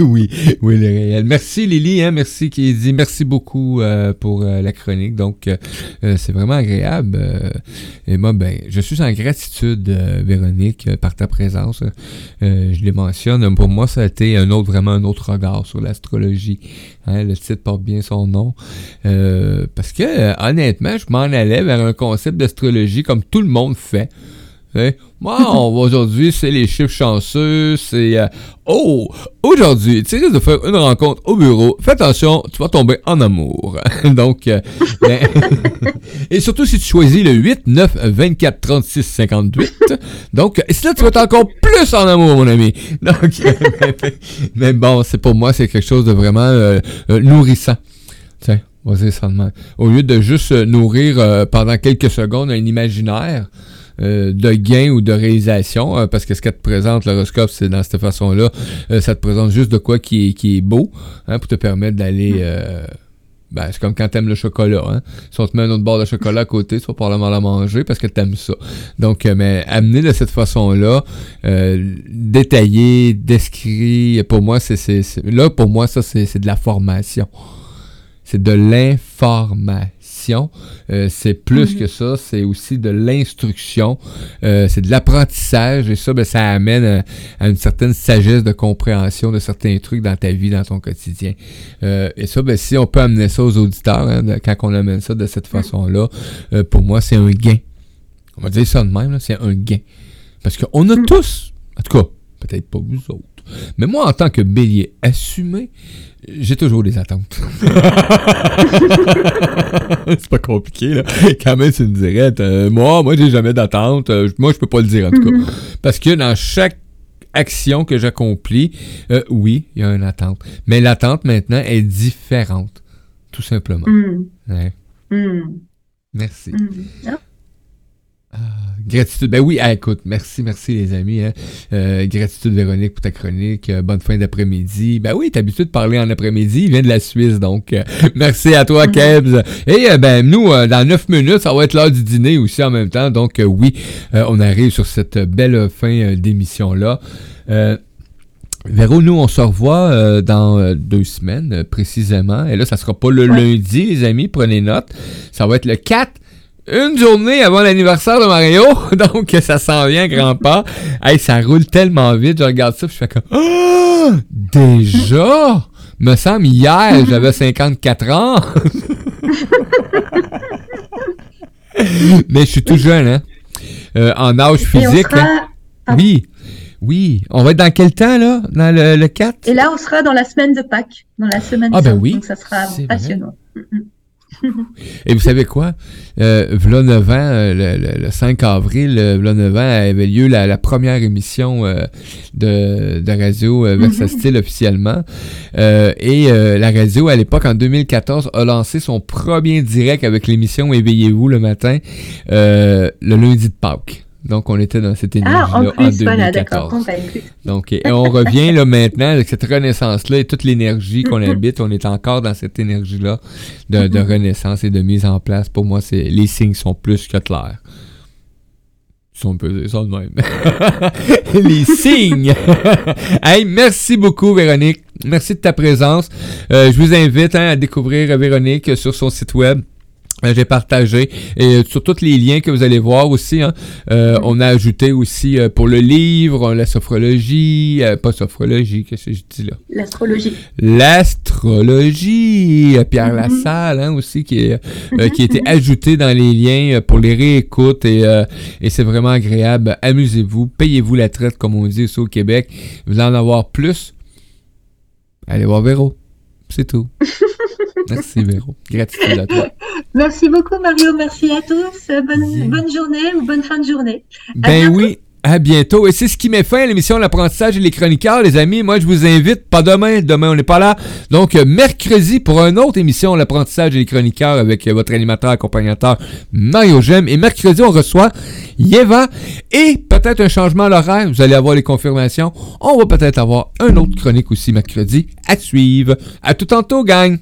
oui, oui, le réel. Merci Lily, hein, merci qui dit merci beaucoup euh, pour euh, la chronique. Donc, euh, c'est vraiment agréable. et moi, ben, je suis en gratitude, Véronique, par ta présence. je les mentionne. Pour moi, ça a été un autre, vraiment un autre regard sur l'astrologie. Hein, le titre porte bien son nom. parce que, honnêtement, je m'en allais vers un concept d'astrologie comme tout le monde fait. Moi, aujourd'hui, c'est les chiffres chanceux, c'est... Euh, oh, aujourd'hui, tu risques de faire une rencontre au bureau. Fais attention, tu vas tomber en amour. Donc, euh, ben, et surtout si tu choisis le 8, 9, 24, 36, 58. Donc, et là, tu vas être encore plus en amour, mon ami. Donc, mais bon, c'est pour moi, c'est quelque chose de vraiment euh, nourrissant. Tiens, vas-y, Au lieu de juste nourrir pendant quelques secondes un imaginaire, euh, de gain ou de réalisation, euh, parce que ce qu'elle te présente, l'horoscope, c'est dans cette façon-là, euh, ça te présente juste de quoi qui est, qui est beau, hein, pour te permettre d'aller... Mm. Ben, c'est comme quand t'aimes le chocolat, hein. Si on te met un autre bord de chocolat à côté, tu vas probablement la manger parce que t'aimes ça. Donc, mais amener de cette façon-là, détaillé, décrit, pour moi, c'est, là, pour moi, ça, c'est, de la formation. C'est de l'information Euh, c'est plus que ça. C'est aussi de l'instruction. Euh, c'est de l'apprentissage. Et ça, ben, ça amène à, à une certaine sagesse de compréhension de certains trucs dans ta vie, dans ton quotidien. Euh, et ça, ben, si on peut amener ça aux auditeurs, hein, de- quand on amène ça de cette façon-là, euh, pour moi, c'est un gain. On va dire ça de même, c'est un gain. Parce qu'on a Mm. tous, en tout cas, peut-être pas vous autres, mais moi, en tant que bélier assumé, j'ai toujours des attentes. c'est pas compliqué, là. Quand même, c'est une dirette. Euh, moi, moi, j'ai jamais d'attente. Euh, moi, je peux pas le dire, en tout cas. Mhm. Parce que dans chaque action que j'accomplis, euh, oui, il y a une attente. Mais l'attente, maintenant, est différente. Tout simplement. Mhm. Ouais. Mhm. Merci. Mhm. Ah, Gratitude. Ben oui, ah, écoute, merci, merci les amis. Hein. Euh, gratitude Véronique pour ta chronique. Euh, bonne fin d'après-midi. Ben oui, t'as habitué de parler en après-midi. Il vient de la Suisse, donc euh, merci à toi, Mhm. Kebs. Et euh, ben nous, euh, dans 9 minutes, ça va être l'heure du dîner aussi en même temps. Donc euh, oui, euh, on arrive sur cette belle fin euh, d'émission-là. Euh, Véro, nous, on se revoit euh, dans euh, deux semaines, euh, précisément. Et là, ça sera pas le Ouais. lundi, les amis, prenez note. Ça va être le 4, une journée avant l'anniversaire de Mario. Donc, ça s'en vient, grand pas. Hey, ça roule tellement vite, je regarde ça, puis je fais comme... Ah! Déjà? Me semble, hier, j'avais 54 ans. Mais je suis tout jeune, hein? Euh, en âge Et on physique, sera-. Pardon? Oui. Oui. On va être dans quel temps, là? Dans le, le 4? Et là, on sera dans la semaine de Pâques, dans la semaine Ah, ben oui, donc ça sera c'est vrai. Mhm. Et vous savez quoi? Euh, v'là 9 ans, euh, le, le- le 5 avril, euh, v'là 9 ans, avait lieu la, la première émission euh, de, de Radio euh, Versatile officiellement. Euh, et euh, la radio, à l'époque, en 2014, a lancé son premier direct avec l'émission Éveillez-vous le matin, euh, le lundi de Pâques. Donc, on était dans cette Ah, en énergie-là en, plus, voilà, d'accord. 2014. Bon, bah, écoute. Donc, et on revient là maintenant avec cette renaissance-là et toute l'énergie qu'on habite. On est encore dans cette énergie-là de, de renaissance et de mise en place. Pour moi, c'est les signes sont plus que clairs. Si on peut dire ça de même. les signes! hey, merci beaucoup, Véronique. Merci de ta présence. Euh, je vous invite hein, à découvrir Véronique sur son site web. Euh, J'ai partagé et euh, sur tous les liens que vous allez voir aussi, hein, euh, on a ajouté aussi euh, pour le livre, la sophrologie, euh, pas sophrologie, qu'est-ce que je dis là? L'astrologie. L'astrologie, euh, Pierre Mhm. Lassalle hein, aussi qui est euh, qui a été ajouté dans les liens euh, pour les réécoutes et, euh, et c'est vraiment agréable. Amusez-vous, payez-vous la traite comme on dit ici au Québec. Vous en avoir plus. Allez voir Véro. C'est tout. Merci Véro. Gratitude à toi. Merci beaucoup, Mario. Merci à tous. Bonne, journée ou bonne fin de journée. Ben bientôt. oui, à bientôt. Et c'est ce qui met fin à l'émission L'apprentissage et les chroniqueurs, les amis. Moi, je vous invite, pas demain, demain on n'est pas là. Donc, mercredi pour une autre émission L'apprentissage et les chroniqueurs avec votre animateur accompagnateur Mario Gem. Et mercredi, on reçoit Yeva et peut-être un changement à l'horaire. Vous allez avoir les confirmations. On va peut-être avoir un autre chronique aussi mercredi à suivre. À tout tantôt, gang!